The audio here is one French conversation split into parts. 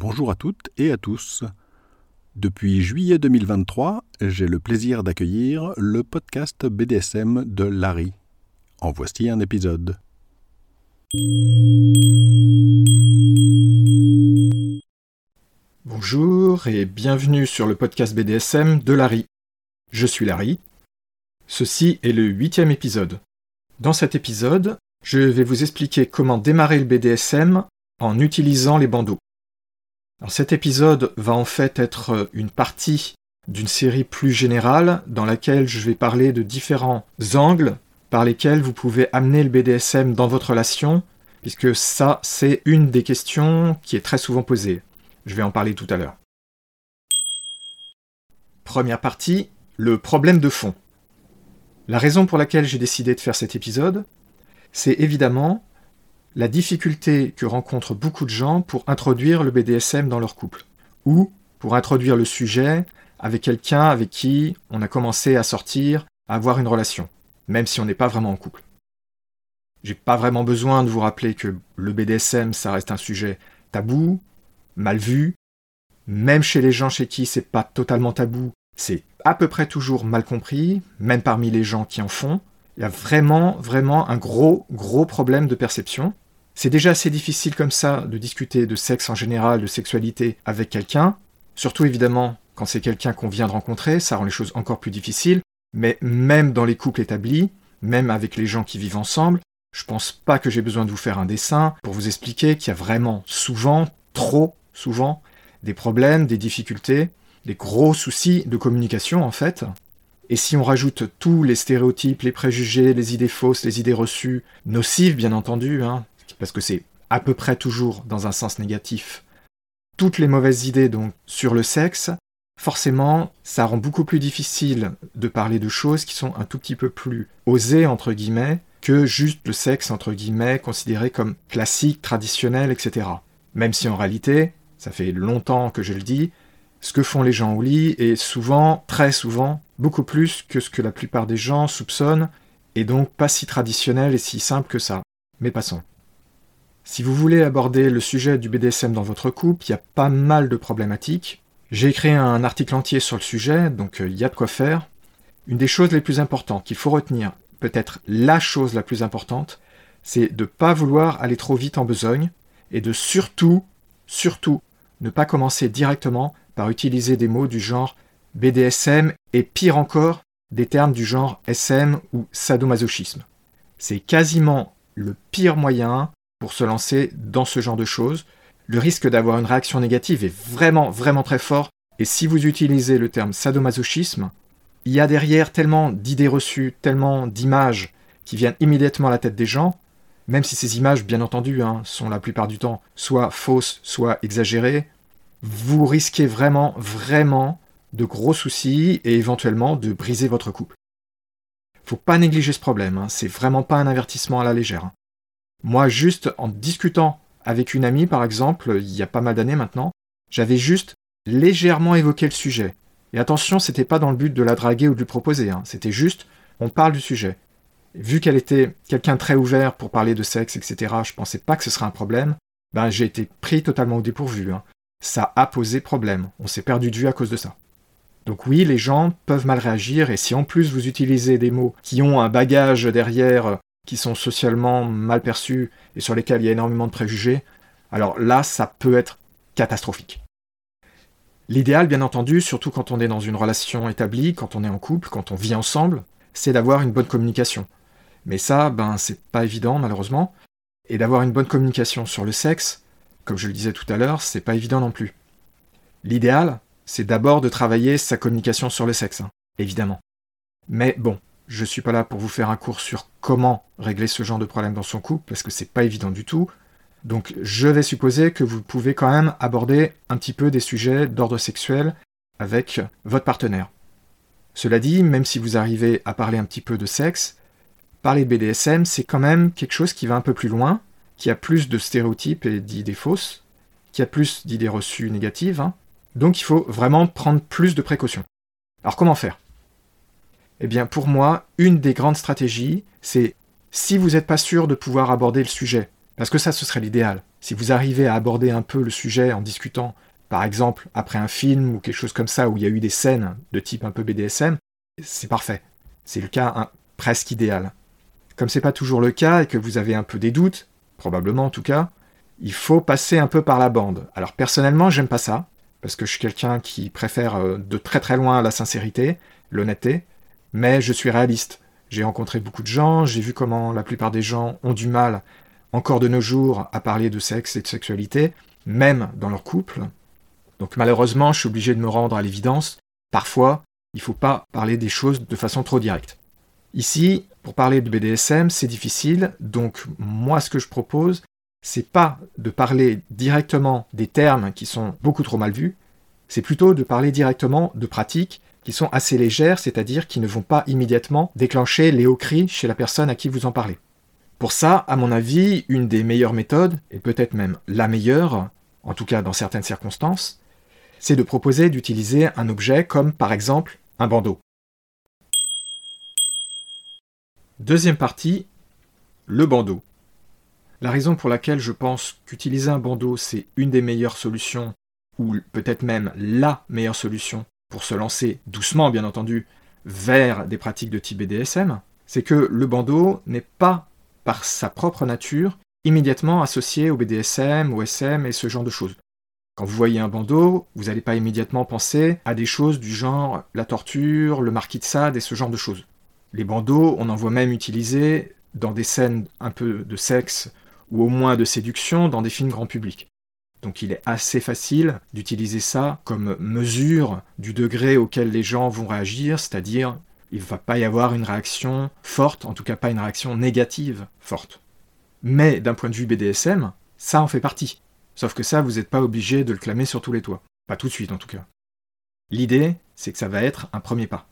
Bonjour à toutes et à tous. Depuis juillet 2023, j'ai le plaisir d'accueillir le podcast BDSM de Larry. En voici un épisode. Bonjour et bienvenue sur le podcast BDSM de Larry. Je suis Larry. Ceci est le huitième épisode. Dans cet épisode, je vais vous expliquer comment démarrer le BDSM en utilisant les bandeaux. Cet épisode va en fait être une partie d'une série plus générale dans laquelle je vais parler de différents angles par lesquels vous pouvez amener le BDSM dans votre relation, puisque ça c'est une des questions qui est très souvent posée. Je vais en parler tout à l'heure. Première partie, le problème de fond. La raison pour laquelle j'ai décidé de faire cet épisode, c'est évidemment la difficulté que rencontrent beaucoup de gens pour introduire le BDSM dans leur couple, ou pour introduire le sujet avec quelqu'un avec qui on a commencé à sortir, à avoir une relation, même si on n'est pas vraiment en couple. J'ai pas vraiment besoin de vous rappeler que le BDSM, ça reste un sujet tabou, mal vu. Même chez les gens chez qui c'est pas totalement tabou, c'est à peu près toujours mal compris, même parmi les gens qui en font. Il y a vraiment, vraiment un gros, gros problème de perception. C'est déjà assez difficile comme ça de discuter de sexe en général, de sexualité avec quelqu'un. Surtout évidemment quand c'est quelqu'un qu'on vient de rencontrer, ça rend les choses encore plus difficiles. Mais même dans les couples établis, même avec les gens qui vivent ensemble, je pense pas que j'ai besoin de vous faire un dessin pour vous expliquer qu'il y a vraiment souvent, trop souvent, des problèmes, des difficultés, des gros soucis de communication en fait. Et si on rajoute tous les stéréotypes, les préjugés, les idées fausses, les idées reçues, nocives bien entendu, hein, parce que c'est à peu près toujours dans un sens négatif, toutes les mauvaises idées donc sur le sexe, forcément, ça rend beaucoup plus difficile de parler de choses qui sont un tout petit peu plus osées entre guillemets que juste le sexe entre guillemets considéré comme classique, traditionnel, etc. Même si en réalité, ça fait longtemps que je le dis, ce que font les gens au lit est souvent, très souvent, beaucoup plus que ce que la plupart des gens soupçonnent, et donc pas si traditionnel et si simple que ça. Mais passons. Si vous voulez aborder le sujet du BDSM dans votre couple, il y a pas mal de problématiques. J'ai écrit un article entier sur le sujet, donc euh, il y a de quoi faire. Une des choses les plus importantes qu'il faut retenir, peut-être la chose la plus importante, c'est de ne pas vouloir aller trop vite en besogne, et de surtout, surtout, ne pas commencer directement par utiliser des mots du genre BDSM et pire encore, des termes du genre SM ou sadomasochisme. C'est quasiment le pire moyen pour se lancer dans ce genre de choses. Le risque d'avoir une réaction négative est vraiment, vraiment très fort. Et si vous utilisez le terme sadomasochisme, il y a derrière tellement d'idées reçues, tellement d'images qui viennent immédiatement à la tête des gens, même si ces images, bien entendu, hein, sont la plupart du temps soit fausses, soit exagérées, vous risquez vraiment, vraiment de gros soucis et éventuellement de briser votre couple. Faut pas négliger ce problème, hein. c'est vraiment pas un avertissement à la légère. Hein. Moi, juste en discutant avec une amie, par exemple, il y a pas mal d'années maintenant, j'avais juste légèrement évoqué le sujet. Et attention, c'était pas dans le but de la draguer ou de lui proposer, hein. c'était juste, on parle du sujet. Vu qu'elle était quelqu'un très ouvert pour parler de sexe, etc., je pensais pas que ce serait un problème, ben j'ai été pris totalement au dépourvu. Ça a posé problème, on s'est perdu de vue à cause de ça. Donc oui, les gens peuvent mal réagir, et si en plus vous utilisez des mots qui ont un bagage derrière, qui sont socialement mal perçus, et sur lesquels il y a énormément de préjugés, alors là, ça peut être catastrophique. L'idéal, bien entendu, surtout quand on est dans une relation établie, quand on est en couple, quand on vit ensemble, c'est d'avoir une bonne communication. Mais ça, ben, c'est pas évident, malheureusement. Et d'avoir une bonne communication sur le sexe, comme je le disais tout à l'heure, c'est pas évident non plus. L'idéal, c'est d'abord de travailler sa communication sur le sexe, hein, évidemment. Mais bon, je suis pas là pour vous faire un cours sur comment régler ce genre de problème dans son couple, parce que c'est pas évident du tout. Donc je vais supposer que vous pouvez quand même aborder un petit peu des sujets d'ordre sexuel avec votre partenaire. Cela dit, même si vous arrivez à parler un petit peu de sexe, parler BDSM, c'est quand même quelque chose qui va un peu plus loin, qui a plus de stéréotypes et d'idées fausses, qui a plus d'idées reçues négatives, hein, donc il faut vraiment prendre plus de précautions. Alors comment faire? Eh bien pour moi, une des grandes stratégies, c'est si vous n'êtes pas sûr de pouvoir aborder le sujet Parce que ça, ce serait l'idéal. Si vous arrivez à aborder un peu le sujet en discutant, par exemple, après un film ou quelque chose comme ça, où il y a eu des scènes de type un peu BDSM, c'est parfait. C'est le cas presque idéal. Comme c'est pas toujours le cas et que vous avez un peu des doutes, probablement en tout cas, il faut passer un peu par la bande. Alors personnellement, j'aime pas ça, parce que je suis quelqu'un qui préfère euh, de très très loin la sincérité, l'honnêteté, mais je suis réaliste. J'ai rencontré beaucoup de gens, j'ai vu comment la plupart des gens ont du mal, encore de nos jours, à parler de sexe et de sexualité, même dans leur couple. Donc malheureusement, je suis obligé de me rendre à l'évidence. Parfois, il ne faut pas parler des choses de façon trop directe. Ici, pour parler de BDSM, c'est difficile, donc moi ce que je propose, c'est pas de parler directement des termes qui sont beaucoup trop mal vus, c'est plutôt de parler directement de pratiques qui sont assez légères, c'est-à-dire qui ne vont pas immédiatement déclencher les hauts cris chez la personne à qui vous en parlez. Pour ça, à mon avis, une des meilleures méthodes, et peut-être même la meilleure, en tout cas dans certaines circonstances, c'est de proposer d'utiliser un objet comme par exemple un bandeau. Deuxième partie, le bandeau. La raison pour laquelle je pense qu'utiliser un bandeau, c'est une des meilleures solutions, ou peut-être même la meilleure solution pour se lancer doucement, bien entendu, vers des pratiques de type BDSM, c'est que le bandeau n'est pas, par sa propre nature, immédiatement associé au BDSM, au SM et ce genre de choses. Quand vous voyez un bandeau, vous n'allez pas immédiatement penser à des choses du genre la torture, le marquis de Sade et ce genre de choses. Les bandeaux, on en voit même utilisés dans des scènes un peu de sexe ou au moins de séduction dans des films grand public. Donc il est assez facile d'utiliser ça comme mesure du degré auquel les gens vont réagir, c'est-à-dire il ne va pas y avoir une réaction forte, en tout cas pas une réaction négative forte. Mais d'un point de vue BDSM, ça en fait partie. Sauf que ça, vous n'êtes pas obligé de le clamer sur tous les toits. Pas tout de suite en tout cas. L'idée, c'est que ça va être un premier pas.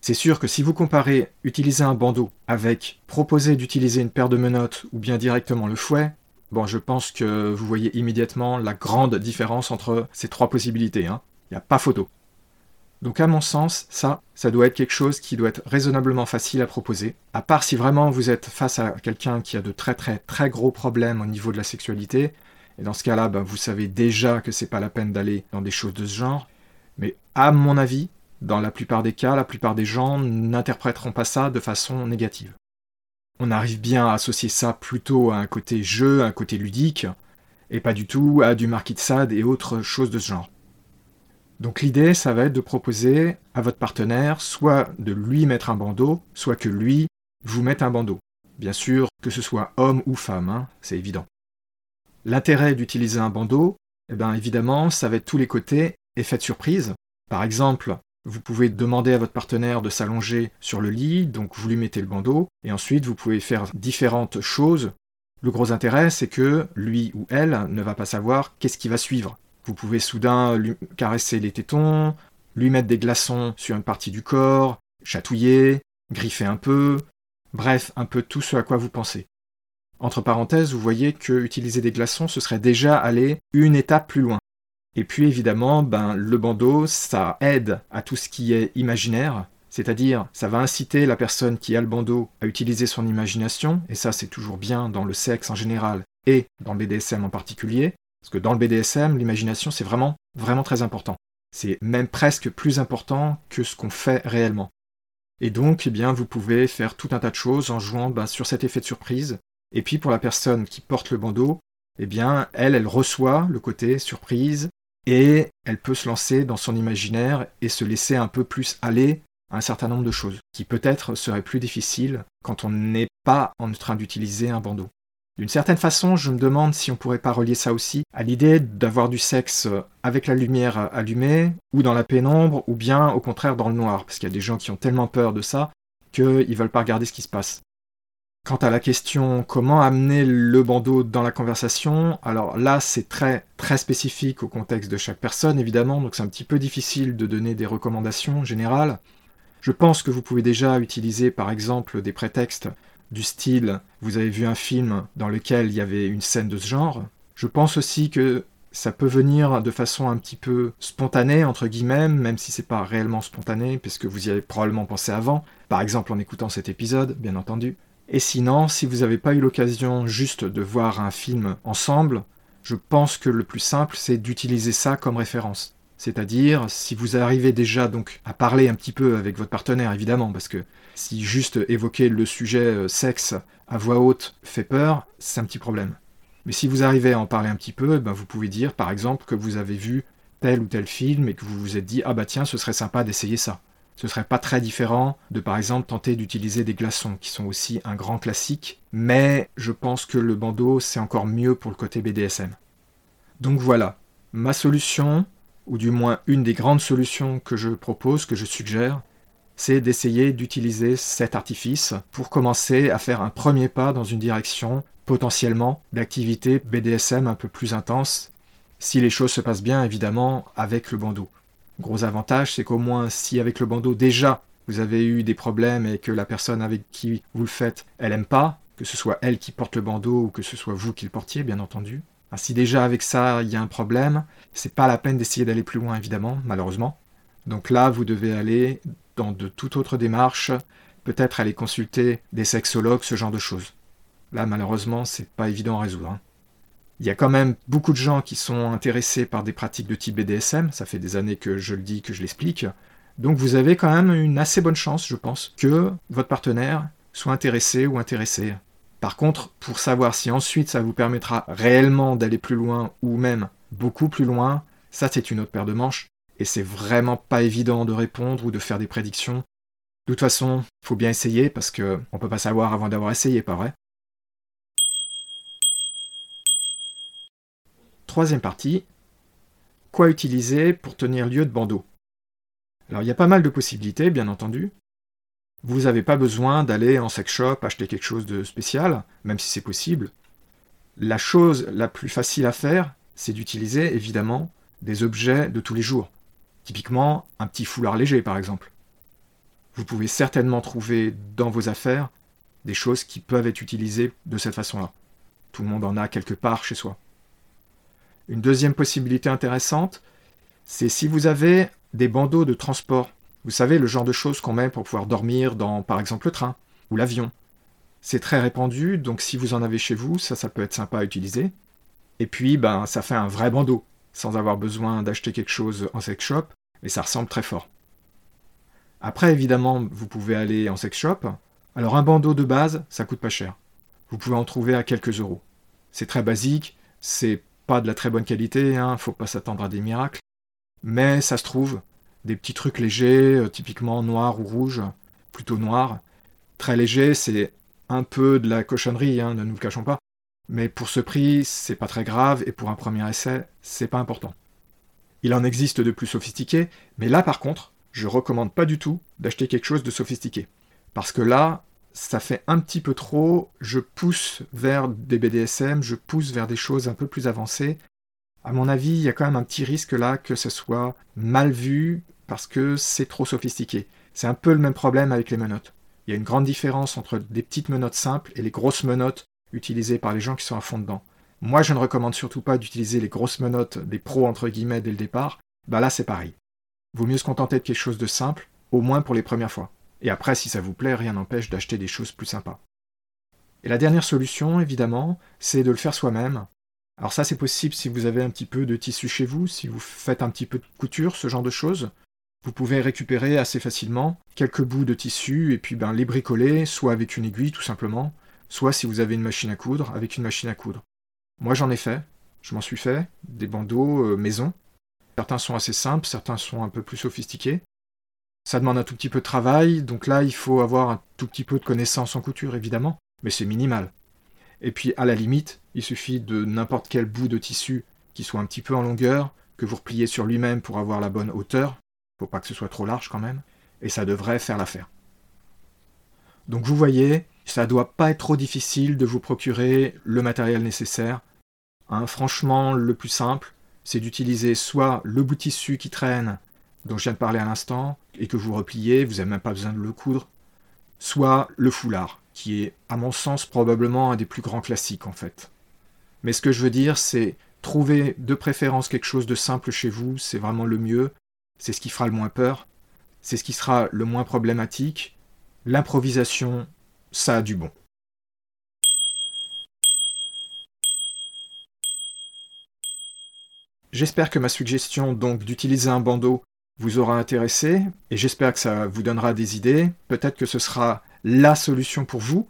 C'est sûr que si vous comparez utiliser un bandeau avec proposer d'utiliser une paire de menottes ou bien directement le fouet, bon, je pense que vous voyez immédiatement la grande différence entre ces trois possibilités. Hein. Il n'y a pas photo. Donc à mon sens, ça, ça doit être quelque chose qui doit être raisonnablement facile à proposer, à part si vraiment vous êtes face à quelqu'un qui a de très très très gros problèmes au niveau de la sexualité, et dans ce cas-là, ben, vous savez déjà que c'est pas la peine d'aller dans des choses de ce genre. Mais à mon avis, dans la plupart des cas, la plupart des gens n'interpréteront pas ça de façon négative. On arrive bien à associer ça plutôt à un côté jeu, un côté ludique, et pas du tout à du de Sade et autres choses de ce genre. Donc l'idée, ça va être de proposer à votre partenaire soit de lui mettre un bandeau, soit que lui vous mette un bandeau. Bien sûr, que ce soit homme ou femme, hein, c'est évident. L'intérêt d'utiliser un bandeau, eh bien évidemment, ça va être tous les côtés effet de surprise. Par exemple, vous pouvez demander à votre partenaire de s'allonger sur le lit, donc vous lui mettez le bandeau, et ensuite vous pouvez faire différentes choses. Le gros intérêt, c'est que lui ou elle ne va pas savoir qu'est-ce qui va suivre. Vous pouvez soudain lui caresser les tétons, lui mettre des glaçons sur une partie du corps, chatouiller, griffer un peu, bref, un peu tout ce à quoi vous pensez. Entre parenthèses, vous voyez que utiliser des glaçons, ce serait déjà aller une étape plus loin. Et puis évidemment, ben, le bandeau, ça aide à tout ce qui est imaginaire, c'est-à-dire ça va inciter la personne qui a le bandeau à utiliser son imagination, et ça c'est toujours bien dans le sexe en général et dans le BDSM en particulier, parce que dans le BDSM, l'imagination c'est vraiment, vraiment très important. C'est même presque plus important que ce qu'on fait réellement. Et donc, eh bien, vous pouvez faire tout un tas de choses en jouant ben, sur cet effet de surprise, et puis pour la personne qui porte le bandeau, eh bien, elle, elle reçoit le côté surprise et elle peut se lancer dans son imaginaire et se laisser un peu plus aller à un certain nombre de choses qui peut-être seraient plus difficiles quand on n'est pas en train d'utiliser un bandeau. D'une certaine façon, je me demande si on pourrait pas relier ça aussi à l'idée d'avoir du sexe avec la lumière allumée, ou dans la pénombre, ou bien au contraire dans le noir, parce qu'il y a des gens qui ont tellement peur de ça qu'ils veulent pas regarder ce qui se passe. Quant à la question comment amener le bandeau dans la conversation, alors là c'est très très spécifique au contexte de chaque personne évidemment, donc c'est un petit peu difficile de donner des recommandations générales. Je pense que vous pouvez déjà utiliser par exemple des prétextes du style vous avez vu un film dans lequel il y avait une scène de ce genre. Je pense aussi que ça peut venir de façon un petit peu spontanée, entre guillemets, même si c'est pas réellement spontané, puisque vous y avez probablement pensé avant, par exemple en écoutant cet épisode, bien entendu. Et sinon, si vous n'avez pas eu l'occasion juste de voir un film ensemble, je pense que le plus simple, c'est d'utiliser ça comme référence. C'est-à-dire, si vous arrivez déjà donc à parler un petit peu avec votre partenaire, évidemment, parce que si juste évoquer le sujet euh, sexe à voix haute fait peur, c'est un petit problème. Mais si vous arrivez à en parler un petit peu, ben vous pouvez dire par exemple que vous avez vu tel ou tel film et que vous vous êtes dit ah bah tiens ce serait sympa d'essayer ça. Ce serait pas très différent de par exemple tenter d'utiliser des glaçons, qui sont aussi un grand classique, mais je pense que le bandeau c'est encore mieux pour le côté BDSM. Donc voilà, ma solution, ou du moins une des grandes solutions que je propose, que je suggère, c'est d'essayer d'utiliser cet artifice pour commencer à faire un premier pas dans une direction potentiellement d'activité BDSM un peu plus intense, si les choses se passent bien évidemment avec le bandeau. Gros avantage, c'est qu'au moins si avec le bandeau déjà vous avez eu des problèmes et que la personne avec qui vous le faites, elle aime pas, que ce soit elle qui porte le bandeau ou que ce soit vous qui le portiez, bien entendu. si déjà avec ça il y a un problème, c'est pas la peine d'essayer d'aller plus loin évidemment, malheureusement. Donc là, vous devez aller dans de toute autre démarche, peut-être aller consulter des sexologues, ce genre de choses. Là, malheureusement, c'est pas évident à résoudre. Hein. Il y a quand même beaucoup de gens qui sont intéressés par des pratiques de type BDSM, ça fait des années que je le dis, que je l'explique. Donc vous avez quand même une assez bonne chance, je pense, que votre partenaire soit intéressé ou intéressé. Par contre, pour savoir si ensuite ça vous permettra réellement d'aller plus loin ou même beaucoup plus loin, ça c'est une autre paire de manches et c'est vraiment pas évident de répondre ou de faire des prédictions. De toute façon, faut bien essayer parce que on peut pas savoir avant d'avoir essayé, pas vrai? Troisième partie, quoi utiliser pour tenir lieu de bandeau? Alors il y a pas mal de possibilités, bien entendu. Vous n'avez pas besoin d'aller en sex shop acheter quelque chose de spécial, même si c'est possible. La chose la plus facile à faire, c'est d'utiliser évidemment des objets de tous les jours. Typiquement, un petit foulard léger par exemple. Vous pouvez certainement trouver dans vos affaires des choses qui peuvent être utilisées de cette façon-là. Tout le monde en a quelque part chez soi. Une deuxième possibilité intéressante, c'est si vous avez des bandeaux de transport. Vous savez, le genre de choses qu'on met pour pouvoir dormir dans, par exemple, le train ou l'avion. C'est très répandu, donc si vous en avez chez vous, ça, ça peut être sympa à utiliser. Et puis, ben, ça fait un vrai bandeau, sans avoir besoin d'acheter quelque chose en sex shop, et ça ressemble très fort. Après, évidemment, vous pouvez aller en sex shop. Alors, un bandeau de base, ça coûte pas cher. Vous pouvez en trouver à quelques euros. C'est très basique, c'est de la très bonne qualité, hein, faut pas s'attendre à des miracles. Mais ça se trouve, des petits trucs légers, euh, typiquement noirs ou rouges, plutôt noirs. Très léger, c'est un peu de la cochonnerie, hein, ne nous le cachons pas. Mais pour ce prix, c'est pas très grave, et pour un premier essai, c'est pas important. Il en existe de plus sophistiqués, mais là par contre, je recommande pas du tout d'acheter quelque chose de sophistiqué. Parce que là, ça fait un petit peu trop, je pousse vers des BDSM, je pousse vers des choses un peu plus avancées. À mon avis, il y a quand même un petit risque là que ce soit mal vu parce que c'est trop sophistiqué. C'est un peu le même problème avec les menottes. Il y a une grande différence entre des petites menottes simples et les grosses menottes utilisées par les gens qui sont à fond dedans. Moi, je ne recommande surtout pas d'utiliser les grosses menottes des pros entre guillemets dès le départ. Bah là, c'est pareil. Vaut mieux se contenter de quelque chose de simple, au moins pour les premières fois. Et après, si ça vous plaît, rien n'empêche d'acheter des choses plus sympas. Et la dernière solution, évidemment, c'est de le faire soi-même. Alors ça, c'est possible si vous avez un petit peu de tissu chez vous, si vous faites un petit peu de couture, ce genre de choses. Vous pouvez récupérer assez facilement quelques bouts de tissu et puis ben, les bricoler, soit avec une aiguille tout simplement, soit si vous avez une machine à coudre, avec une machine à coudre. Moi j'en ai fait, je m'en suis fait, des bandeaux euh, maison. Certains sont assez simples, certains sont un peu plus sophistiqués. Ça demande un tout petit peu de travail, donc là, il faut avoir un tout petit peu de connaissance en couture, évidemment, mais c'est minimal. Et puis, à la limite, il suffit de n'importe quel bout de tissu qui soit un petit peu en longueur, que vous repliez sur lui-même pour avoir la bonne hauteur, faut pas que ce soit trop large quand même, et ça devrait faire l'affaire. Donc vous voyez, ça doit pas être trop difficile de vous procurer le matériel nécessaire. Hein, franchement, le plus simple, c'est d'utiliser soit le bout de tissu qui traîne dont je viens de parler à l'instant, et que vous repliez, vous n'avez même pas besoin de le coudre, soit le foulard, qui est à mon sens probablement un des plus grands classiques en fait. Mais ce que je veux dire, c'est trouver de préférence quelque chose de simple chez vous, c'est vraiment le mieux, c'est ce qui fera le moins peur, c'est ce qui sera le moins problématique. L'improvisation, ça a du bon. J'espère que ma suggestion donc d'utiliser un bandeau vous aura intéressé et j'espère que ça vous donnera des idées. Peut-être que ce sera la solution pour vous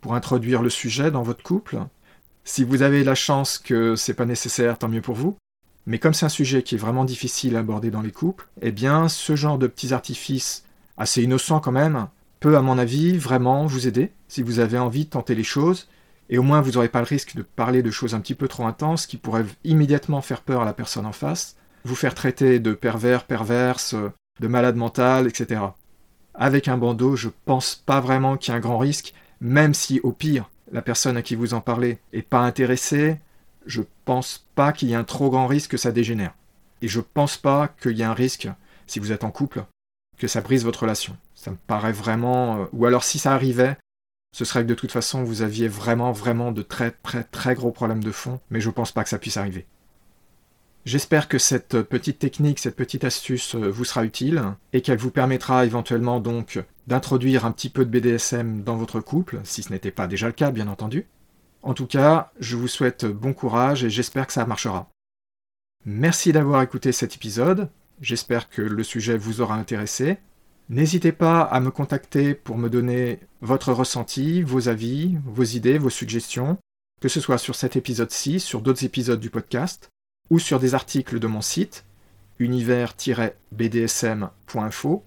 pour introduire le sujet dans votre couple. Si vous avez la chance que c'est pas nécessaire, tant mieux pour vous. Mais comme c'est un sujet qui est vraiment difficile à aborder dans les couples, eh bien, ce genre de petits artifices, assez innocents quand même, peut, à mon avis, vraiment vous aider si vous avez envie de tenter les choses. Et au moins, vous n'aurez pas le risque de parler de choses un petit peu trop intenses qui pourraient immédiatement faire peur à la personne en face, vous faire traiter de pervers, perverse, de malade mental, etc. Avec un bandeau, je pense pas vraiment qu'il y ait un grand risque, même si au pire, la personne à qui vous en parlez est pas intéressée, je pense pas qu'il y ait un trop grand risque que ça dégénère. Et je pense pas qu'il y ait un risque, si vous êtes en couple, que ça brise votre relation. Ça me paraît vraiment. Euh, ou alors si ça arrivait, ce serait que de toute façon vous aviez vraiment, vraiment de très, très, très gros problèmes de fond, mais je pense pas que ça puisse arriver. J'espère que cette petite technique, cette petite astuce euh, vous sera utile et qu'elle vous permettra éventuellement donc d'introduire un petit peu de BDSM dans votre couple, si ce n'était pas déjà le cas bien entendu. En tout cas, je vous souhaite bon courage et j'espère que ça marchera. Merci d'avoir écouté cet épisode, j'espère que le sujet vous aura intéressé. N'hésitez pas à me contacter pour me donner votre ressenti, vos avis, vos idées, vos suggestions, que ce soit sur cet épisode-ci, sur d'autres épisodes du podcast, ou sur des articles de mon site, univers-bdsm.info.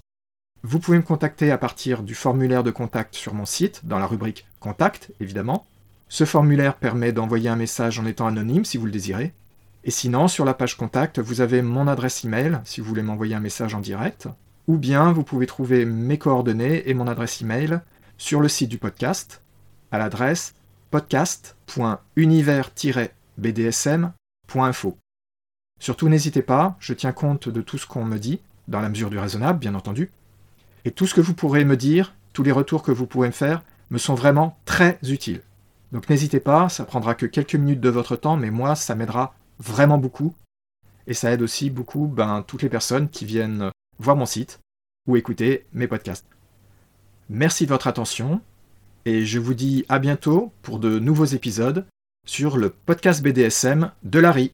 Vous pouvez me contacter à partir du formulaire de contact sur mon site, dans la rubrique Contact, évidemment. Ce formulaire permet d'envoyer un message en étant anonyme si vous le désirez. Et sinon, sur la page contact, vous avez mon adresse email si vous voulez m'envoyer un message en direct. Ou bien vous pouvez trouver mes coordonnées et mon adresse email sur le site du podcast à l'adresse podcast.univers-bdsm.info. Surtout n'hésitez pas, je tiens compte de tout ce qu'on me dit, dans la mesure du raisonnable, bien entendu. Et tout ce que vous pourrez me dire, tous les retours que vous pourrez me faire, me sont vraiment très utiles. Donc n'hésitez pas, ça prendra que quelques minutes de votre temps, mais moi, ça m'aidera vraiment beaucoup. Et ça aide aussi beaucoup ben, toutes les personnes qui viennent voir mon site ou écouter mes podcasts. Merci de votre attention, et je vous dis à bientôt pour de nouveaux épisodes sur le podcast BDSM de Larry.